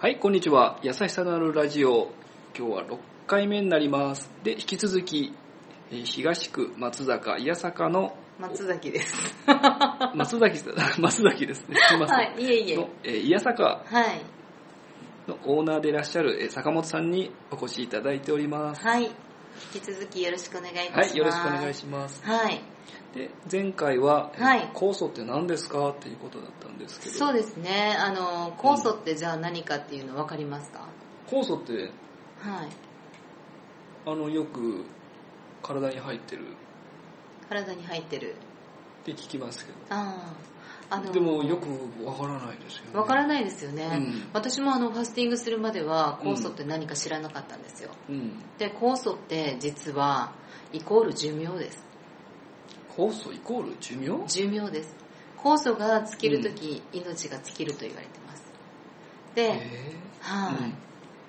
はい、こんにちは。優しさのあるラジオ。今日は6回目になります。で、引き続き、えー東区松坂伊谷坂の松崎です。松崎 松崎ですね。すいません。はい、いえいえ。の、えー伊谷坂はい。のオーナーでいらっしゃる、えー坂本さんにお越しいただいております。はい。引き続きよろしくお願いいたします。はい、よろしくお願いします。はい。で、前回は、えーはい酵素って何ですかっていうことだったんですけど、そうですね。あの、酵素ってじゃあ何かっていうの分かりますか、酵素って、はい。あの、よく体に入ってる体に入ってる。って聞きますけど、ああ。あの、でもよくわからないですよね。分からないですよね。うん私もあの、ファスティングするまでは酵素って何か知らなかったんですよ。うん。で、酵素って実は、イコール寿命です。酵素イコール寿命？寿命です。酵素が尽きるとき、命が尽きると言われてます。で、えはい、うん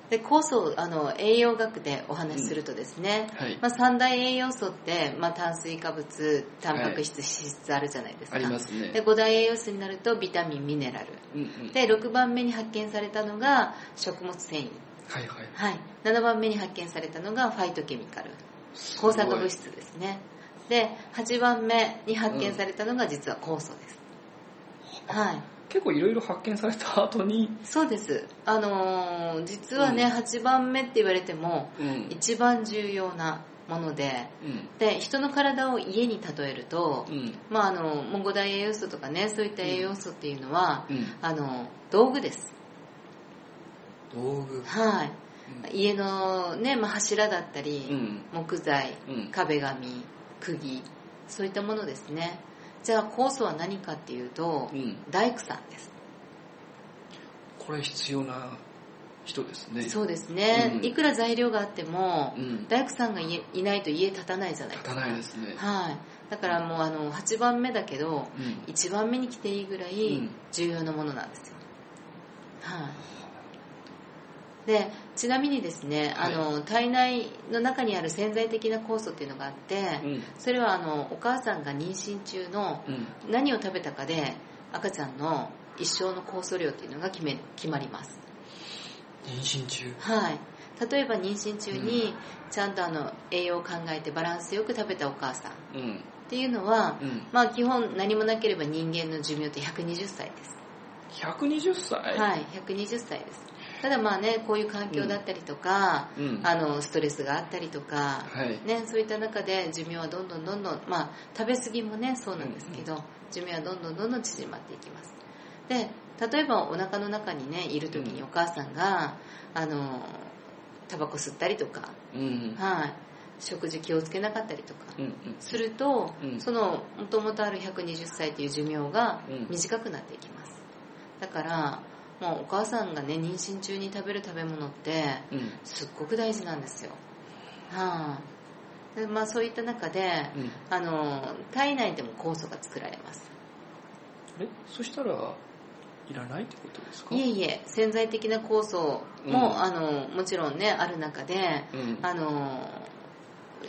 で酵素あの栄養学でお話しするとですね、ーはい。まあ、三大栄養素って、まあ、炭水化物タンパク質、脂質あるじゃないですか。ありますね。で。5大栄養素になるとビタミンミネラル。うんうん。で6番目に発見されたのが食物繊維、はいはい。はい、7番目に発見されたのがファイトケミカル。抗酸化物質ですね。で8番目に発見されたのが実は酵素です、はい結構いろいろ発見された 後に、そうですあのー実はね、うん8番目って言われてもうん。一番重要なものでうん。で人の体を家に例えると、うん。まあ、あのもう5大栄養素とかねそういった栄養素っていうのは、うん。あの道具です道具。はい家の、ねまあ、柱だったり、うん。木材うん。壁紙釘そういったものですねじゃあ酵素は何かっていうと、うん。大工さんですこれ必要な人ですね。そうですね、うんいくら材料があっても、うん。大工さんがいいないと家建たないじゃないですか立たないですね。はいだからもうあの8番目だけどうん。1番目に来ていいぐらういん重要なものなんですよ、はいでちなみにですね、はいあの体内の中にある潜在的な酵素っていうのがあって、うん。それはあのお母さんが妊娠中のうん。何を食べたかで赤ちゃんの一生の酵素量っていうのが決め決まります妊娠中？はい例えば妊娠中にちゃんとあの栄養を考えてバランスよく食べたお母さんっうん。ていうのは、うん。まあ基本何もなければ人間の寿命って120歳です120歳？はい120歳ですただまあねこういう環境だったりとか、うん。あのストレスがあったりとか、はい。ね、そういった中で寿命はどんどんどんどん、まあ、食べ過ぎもねそうなんですけど、寿命はどんどんどんどん縮まっていきますで例えばお腹の中にねいる時にお母さんが、あのタバコ吸ったりとか、うん。はい、食事気をつけなかったりとかうん。うん。すると、うんそのもともとある120歳という寿命がうん短くなっていきますだからもうお母さんがね妊娠中に食べる食べ物ってうん。すっごく大事なんですよ。はい、でまあそういった中で、うん。あの体内でも酵素が作られます。えそしたらいらないってことですか？いえいえ潜在的な酵素も、うんあのもちろんねある中で、うんあの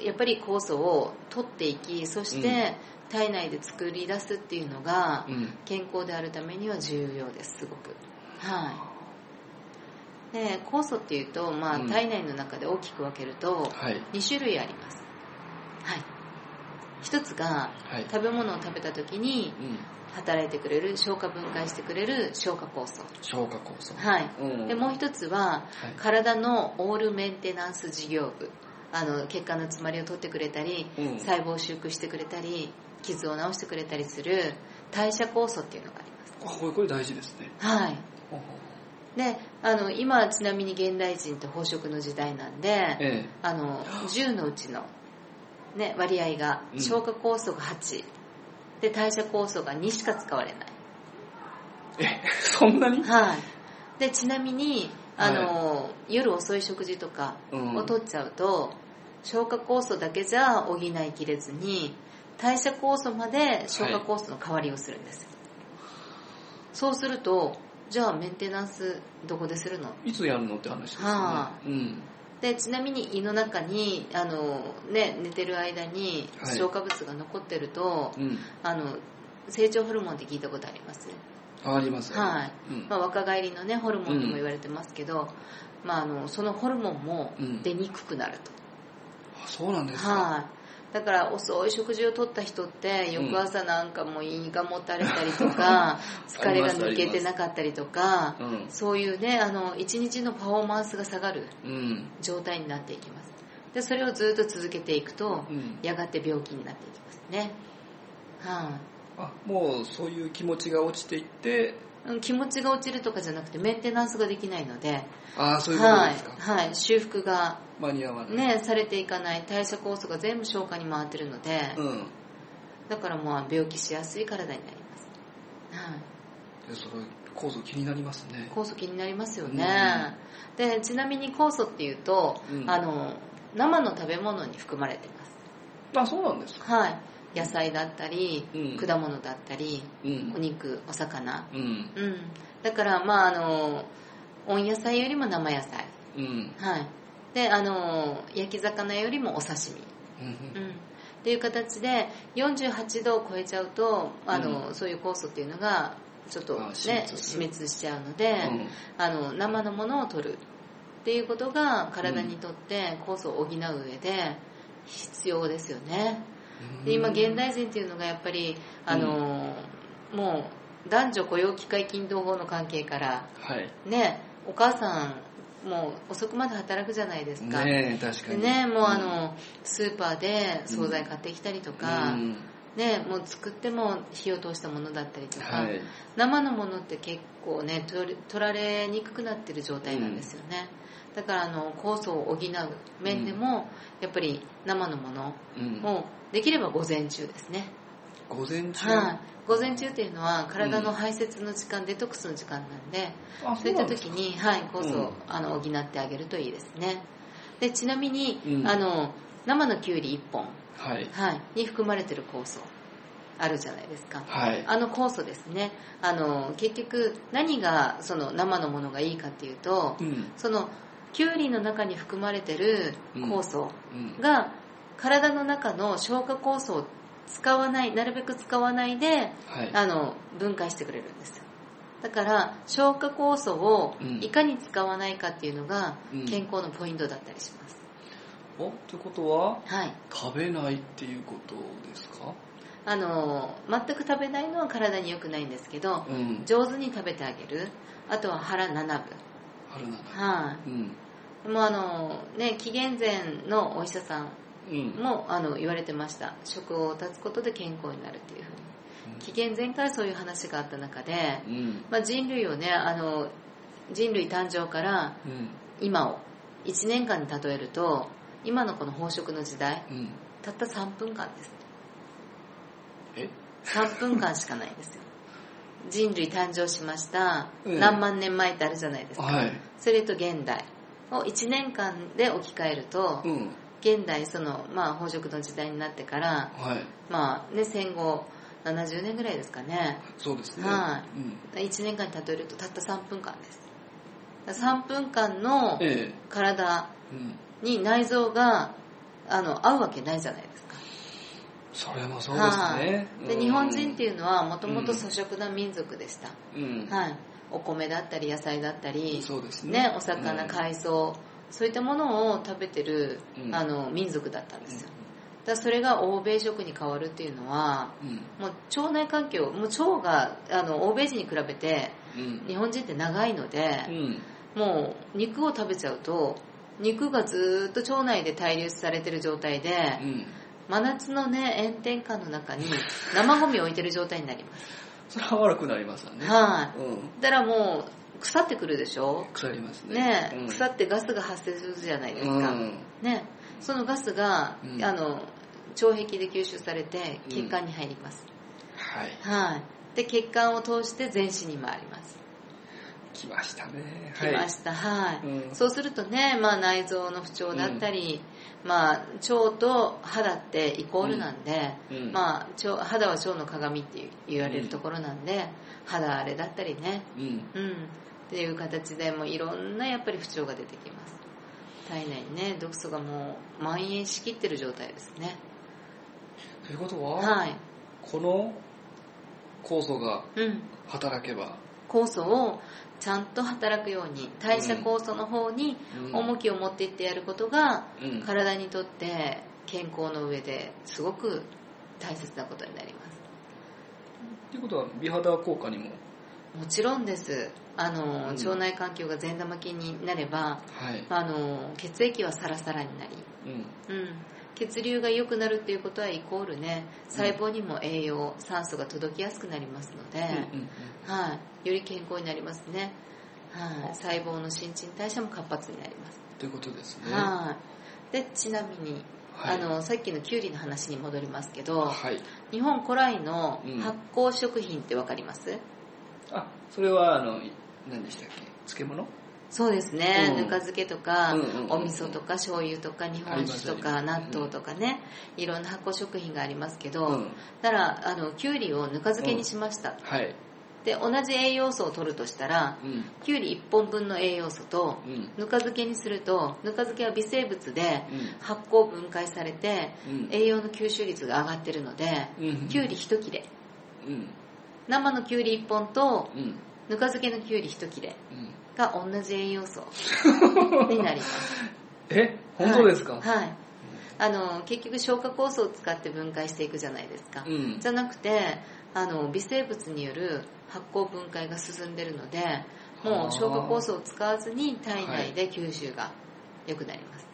やっぱり酵素を取っていきそして体内で作り出すっていうのがうん健康であるためには重要ですすごく。はい。で酵素っていうと、まあ、うん。体内の中で大きく分けると、はい。2種類あります。はい。一つがはい。食べ物を食べた時にうん。働いてくれる消化分解してくれる消化酵素。消化酵素。はい。うん。でもう一つははい。体のオールメンテナンス事業部。あの血管の詰まりを取ってくれたりうん。細胞を修復してくれたり傷を治してくれたりする代謝酵素っていうのがあります。あこれこれ大事ですね。はいであの今ちなみに現代人って飽食の時代なんで、えあの10のうちの、ね、割合がうん。消化酵素が8、で代謝酵素が2しか使われない、ええそんなに？はい、でちなみにあの、夜遅い食事とかうん。を取っちゃうと、消化酵素だけじゃ補いきれずに代謝酵素まで消化酵素の代わりをするんです。よ、そうするとじゃあメンテナンスどこでするの？いつやるのって話ですよね。はうん。でちなみに胃の中にあの、ね、寝てる間にはい。消化物が残ってると、うん。あの成長ホルモンって聞いたことあります？ありますはい。うん。まあ、若返りのねホルモンとも言われてますけど、まあ、あのそのホルモンもうん。出にくくなると、あそうなんですか。はいだから遅い食事をとった人って翌朝なんかもう胃がもたれたりとか、疲れが抜けてなかったりとかうん。そういうねあの一日のパフォーマンスが下がるうん。状態になっていきます。でそれをずっと続けていくとうん。やがて病気になっていきますね。はい、あもうそういう気持ちが落ちていってうん気持ちが落ちるとかじゃなくてメンテナンスができないのでああそういうことはいですか、、はい、修復が、間に合わない、ね、されていかない代謝酵素が全部消化に回ってるので、うん。だからもう病気しやすい体になります、はい、でそれ酵素気になりますね。酵素気になりますよね、でちなみに酵素っていうと、うん。あの生の食べ物に含まれてまあそうなんですか。すはい野菜だったり、うん。果物だったりうん。お肉お魚。うん。うん。だからまああの温野菜よりも生野菜。うん。はい。であの焼き魚よりもお刺身。うん。うん。っていう形で48度を超えちゃうとあの、そういう酵素っていうのがちょっとあね死滅しちゃうので、うん。あの生のものを取る。っていうことが体にとって酵素を補う上で必要ですよねで今現代人っていうのがやっぱりあの、もう男女雇用機会均等法の関係からはい。ねお母さんもう遅くまで働くじゃないですか、ねえ確かに。でねもうあのスーパーで惣菜買ってきたりとか、うん。ねもう作っても火を通したものだったりとか、はい。生のものって結構ね取られにくくなってる状態なんですよね、だからあの酵素を補う面でも、やっぱり生のものうん。をできれば午前中ですね、午前中？はい。午前中っていうのは体の排泄の時間、デトックスの時間なんであそういった時に、はい、酵素を、うん。あの補ってあげるといいですね。でちなみに、うん。あの生のきゅうり1本、はい。はい、に含まれてる酵素あるじゃないですか。はい。あの酵素ですね。あの結局何がその生のものがいいかっていうとうん。そのきゅうりの中に含まれてる酵素うん。が体の中の消化酵素を使わないなるべく使わないではい。あの分解してくれるんですよ。だから消化酵素をうん。いかに使わないかっていうのがうん。健康のポイントだったりします、おってことははい。食べないっていうことですか？あの全く食べないのは体に良くないんですけどうん。上手に食べてあげる。あとは腹7分春な。はうん。い、もうあのね紀元前のお医者さんうん。もあの言われてました。食を断つことで健康になるっていうふうに。紀元前からそういう話があった中で、うん。まあ、人類をねあの人類誕生からうん。今を1年間に例えると今のこの飽食の時代うん。たった3分間です。え？3分間しかないんですよ人類誕生しました、ええ何万年前ってあるじゃないですか、はい。それと現代を1年間で置き換えると、うん。現代その、まあ、飽食の時代になってから、はい。まあね、戦後70年ぐらいですかね。そうですね。はうん。1年間に例えるとたった3分間です。3分間のええ。体うん。に内臓があの合うわけないじゃないですかそれもそうですね。はい。で日本人っていうのはもともと粗食な民族でした、うん。はい、お米だったり野菜だったり、そうですね。ね、お魚、うん。海藻そういったものを食べてる、うん。あの民族だったんですよ。だからそれが欧米食に変わるっていうのはうん。もう腸内環境もう腸があの欧米人に比べてうん。日本人って長いのでう、ん。もう肉を食べちゃうと肉がずーっと腸内で対流されてる状態で、うん真夏のね炎天下の中に生ゴミを置いてる状態になります。それは悪くなりますわね。はい、うん。だからもう腐ってくるでしょ？腐りますね。ね、うん。腐ってガスが発生するじゃないですか、うん。ね、そのガスが、うん。あの腸壁で吸収されて血管に入ります、はい。はい。で血管を通して全身に回ります。来ましたね。来ました。はい、うん。そうするとね、まあ、内臓の不調だったり、まあ、腸と肌ってイコールなんで、うんまあ、腸肌は腸の鏡って言われるところなんで、肌荒れだったりね、うん。うん、っていう形でもういろんなやっぱり不調が出てきます。体内にね毒素がもう蔓延しきってる状態ですね。ということははい。この酵素がうん。働けば、酵素をちゃんと働くように代謝酵素の方にうん。重きを持っていってやることがうん。体にとって健康の上ですごく大切なことになります。ということは美肌効果にも？もちろんです。あの、うん。腸内環境が善玉菌になればはい、あの血液はサラサラになり、うん。うん、血流が良くなるっていうことはイコールね細胞にも栄養酸素が届きやすくなりますので、うんうんはい、より健康になりますね、はい、細胞の新陳代謝も活発になります、ということですね。はい、でちなみに、はい。あのさっきのキュウリの話に戻りますけどはい。日本古来のうん。発酵食品って分かります、あそれはあのい何でしたっけ？漬物？そうですね、うん。ぬか漬けとか、うんうんうん。うんお味噌とか醤油とか日本酒とか納豆とかね、いろんな発酵食品がありますけど、うん。だからあのきゅうりをぬか漬けにしました、はい。で同じ栄養素を取るとしたらうん。きゅうり1本分の栄養素とうん。ぬか漬けにするとぬか漬けは微生物でうん。発酵分解されてうん。栄養の吸収率が上がってるのでうん。きゅうり1切れ。うん。生のきゅうり1本とうん。ぬか漬けのきゅうり1切れ。うんが同じ栄養素 になります。え本当ですか、はい、はい。あの結局消化酵素を使って分解していくじゃないですか、うん。じゃなくてあの微生物による発酵分解が進んでるのでもう消化酵素を使わずに体内で吸収が良くなります、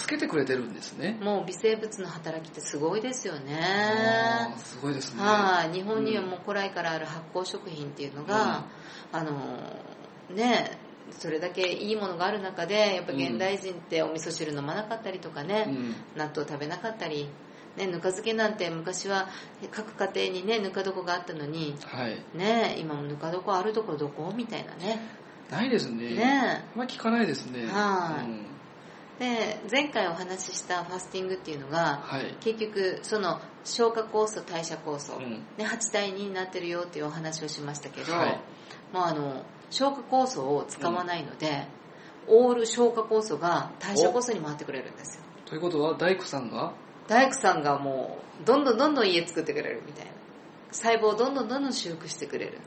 助けてくれてるんですね。もう微生物の働きってすごいですよね。すごいですね。はい。日本にはもう古来からある発酵食品っていうのが、あのねそれだけいいものがある中でやっぱ現代人ってお味噌汁飲まなかったりとかね、うん。納豆食べなかったり、ね、ぬか漬けなんて昔は各家庭にねぬか床があったのにはい。ね今もぬか床あるところどこ？みたいなね。ないですね。ね。あんまり聞かないですね。はい。うん。で前回お話ししたファスティングっていうのがはい。結局その消化酵素代謝酵素、うん。ね、8対2になってるよっていうお話をしましたけど、はい。もうあの消化酵素を使わないので、オール消化酵素が代謝酵素に回ってくれるんですよ。ということは大工さんが？大工さんがもうどんどんどんどん家作ってくれるみたいな。細胞をどんどんどんどん修復してくれる。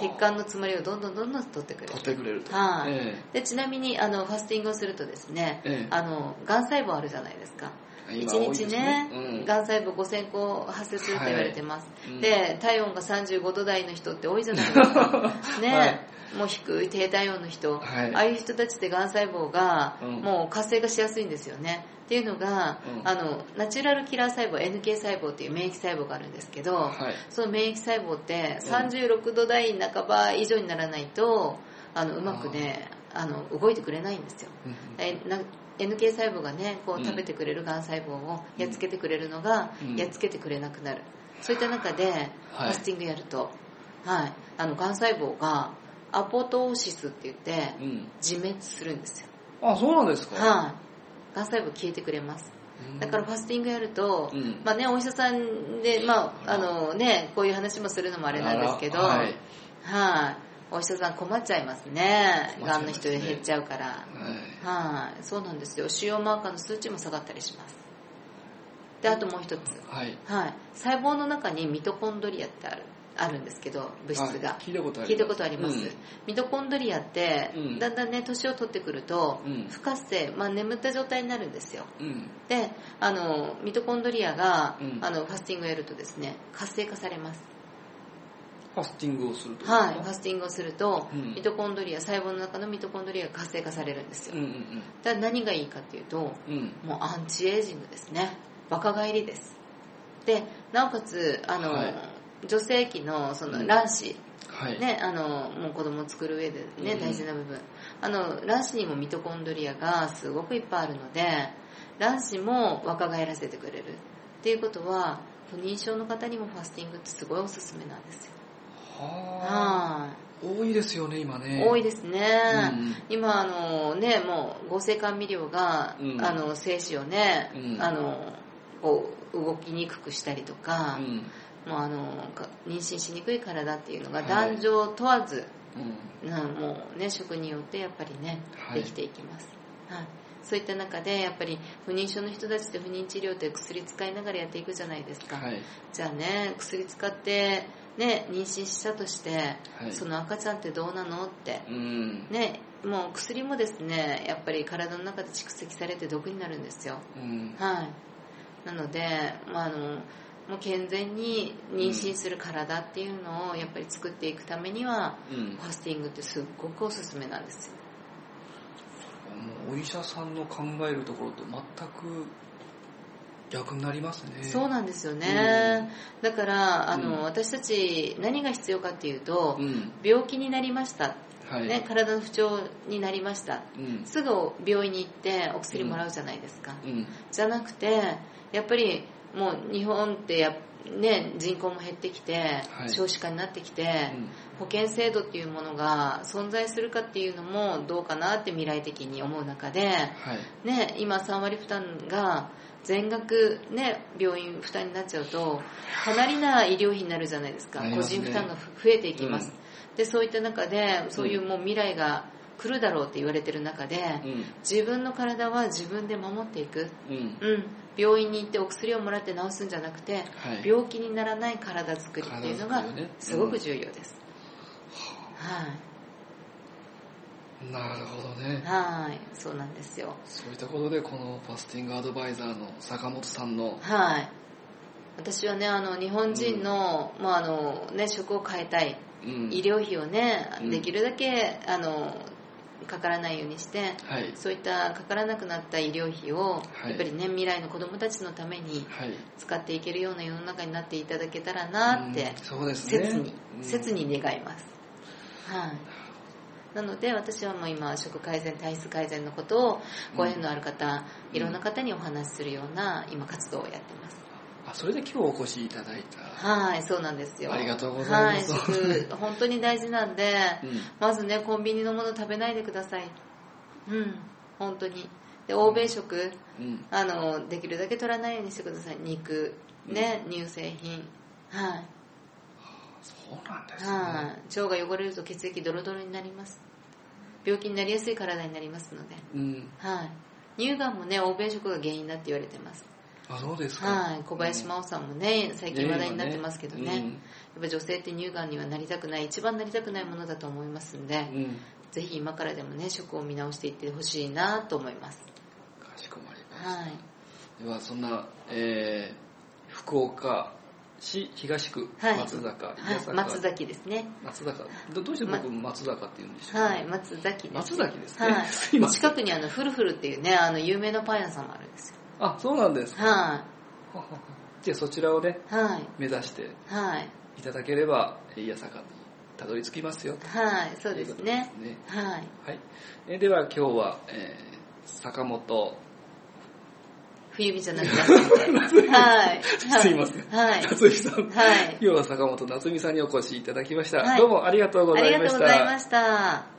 血管の詰まりをどんどんどんどん取ってくれる。取ってくれると。はい。えでちなみにあのファスティングをするとですね、ええ。あのがん細胞あるじゃないですか。え1今多いです日ねうん。がん細胞5000個発生すると言われてます、うん。で体温が35度台の人って多いじゃないですか。ね、はい。もう低い低体温の人、はい。ああいう人たちってがん細胞がうん。もう活性化しやすいんですよね。っていうのが、うん。あのナチュラルキラー細胞 NK 細胞っていう免疫細胞があるんですけど、はい。その免疫細胞ってうん。36度台半ば以上にならないとあのうまくねあの動いてくれないんですようんえな NK 細胞がねこううん。食べてくれるがん細胞をやっつけてくれるのが、うん。やっつけてくれなくなる。そういった中でフはい。ァスティングやると、はい、あのがん細胞がアポトーシスって言ってうん。自滅するんですよ。あそうなんですか？はい、がん細胞消えてくれます。うん。だからファスティングやると、うん。まあね、お医者さんで、まああのね、こういう話もするのもあれなんですけど、はい。はいお医者さん困っちゃいますね、が困っちゃいますねんの人で減っちゃうから。はいはい、そうなんですよ。腫瘍マーカーの数値も下がったりします。で、あともう一つ。はいはい。細胞の中にミトコンドリアってある、あるんですけど、物質があ。聞いたことあります聞いたことあります。うんミトコンドリアって、うんだんだんね、年を取ってくると、うん不活性、まあ眠った状態になるんですよ。うんで、あの、ミトコンドリアが、うんあの、ファスティングをやるとですね、活性化されます。ファスティングをすると。はい。ファスティングをすると、うん。ミトコンドリア、細胞の中のミトコンドリアが活性化されるんですよ。うんうんだから何がいいかっていうと、うん。うんもうアンチエイジングですね。若返りです。でなおかつあの、はい。女性器のそのうん。卵子、はい。ね、あのもう子供を作る上でね、うん。大事な部分。あの卵子にもミトコンドリアがすごくいっぱいあるので卵子も若返らせてくれる。っていうことは不妊症の方にもファスティングってすごいおすすめなんですよは多いですよね今ね。多いですね、うん。今あのねもう合成甘味料が、うん。あの精子をね、うん。あのこう動きにくくしたりとかう、ん。もうあのか妊娠しにくい体っていうのがはい。男女問わず、うん。なもうね食によってやっぱりね、はい。できていきます、はい、そういった中でやっぱり不妊症の人たちって不妊治療って薬使いながらやっていくじゃないですか、はい。じゃあね薬使ってね、妊娠したとして、はい。その赤ちゃんってどうなのって、うん。ね、もう薬もですねやっぱり体の中で蓄積されて毒になるんですよ。うん。はい。なので、まあ、あのもう健全に妊娠する体っていうのをやっぱり作っていくためには、うん。ファスティングってすっごくおすすめなんですよ。お医者さんの考えるところと全く逆になりますね。そうなんですよね、だからあの、うん。私たち何が必要かっていうと、うん。病気になりました、はい。ね、体の不調になりました。うん。すぐ病院に行ってお薬もらうじゃないですか、うん。じゃなくてやっぱりもう日本ってや、ね、人口も減ってきて、はい。少子化になってきて、うん。保険制度っていうものが存在するかっていうのもどうかなって未来的に思う中で、はい。ね、今3割負担が全額、ね、病院負担になっちゃうとかなりな医療費になるじゃないですか。ね。人負担が増えていきます、でそういった中でそういうもう未来が来るだろうって言われてる中で、うん。自分の体は自分で守っていく、うん。うん、病院に行ってお薬をもらって治すんじゃなくて、はい。病気にならない体作りっていうのがすごく重要です、なるほどね。はいはいそうなんですよ。そういったことでこのファスティングアドバイザーの坂本さんのはい。私はねあの日本人の,、まああのね、食を変えたい。うん。医療費をね、うん。できるだけあのかからないようにしてはい。そういったかからなくなった医療費を、はい。やっぱりね未来の子供たちのためにはい。使っていけるような世の中になっていただけたらなって、うんそうですね。切に、うん。切に願います。はいなので私はもう今食改善体質改善のことをご縁のある方、いろんな方にお話しするような今活動をやってます。あそれで今日お越しいただいた。はいそうなんですよ。ありがとうございます。はい食本当に大事なんで、うん。まずねコンビニのもの食べないでください。うん本当に。で欧米食うん。あのできるだけ取らないようにしてください。肉ね、乳製品。はい。そうなんですね。はい。腸が汚れると血液ドロドロになります病気になりやすい体になりますので。うん。はい。乳がんもね欧米食が原因だって言われてます。あそうですか。はい。小林真央さんもね最近話題になってますけどね。うんやっぱ女性って乳がんにはなりたくない一番なりたくないものだと思いますんで、うん。ぜひ今からでもね食を見直していってほしいなと思います。かしこまりました。はい。ではそんな、えー福岡市東区はい。松坂、はい、松崎ですね。松坂。どどうして僕松坂って言うんでしょう、はい松崎です松崎ですね、はい。近くにあのフルフルっていうねあの有名なパン屋さんもあるんですよ。あそうなんですか。は じゃあそちらをねいはい。目指してはい。いただければえー八坂にたどり着きますよ。とはいそうですね。ね。はい。はい、えーでは今日は、えー坂本冬美じゃなくなってはい。すい。ませんはい。夏美さん、はい。今日は坂本夏美さんにお越しいただきました、はい。どうもありがとうごありがとうざいましたございました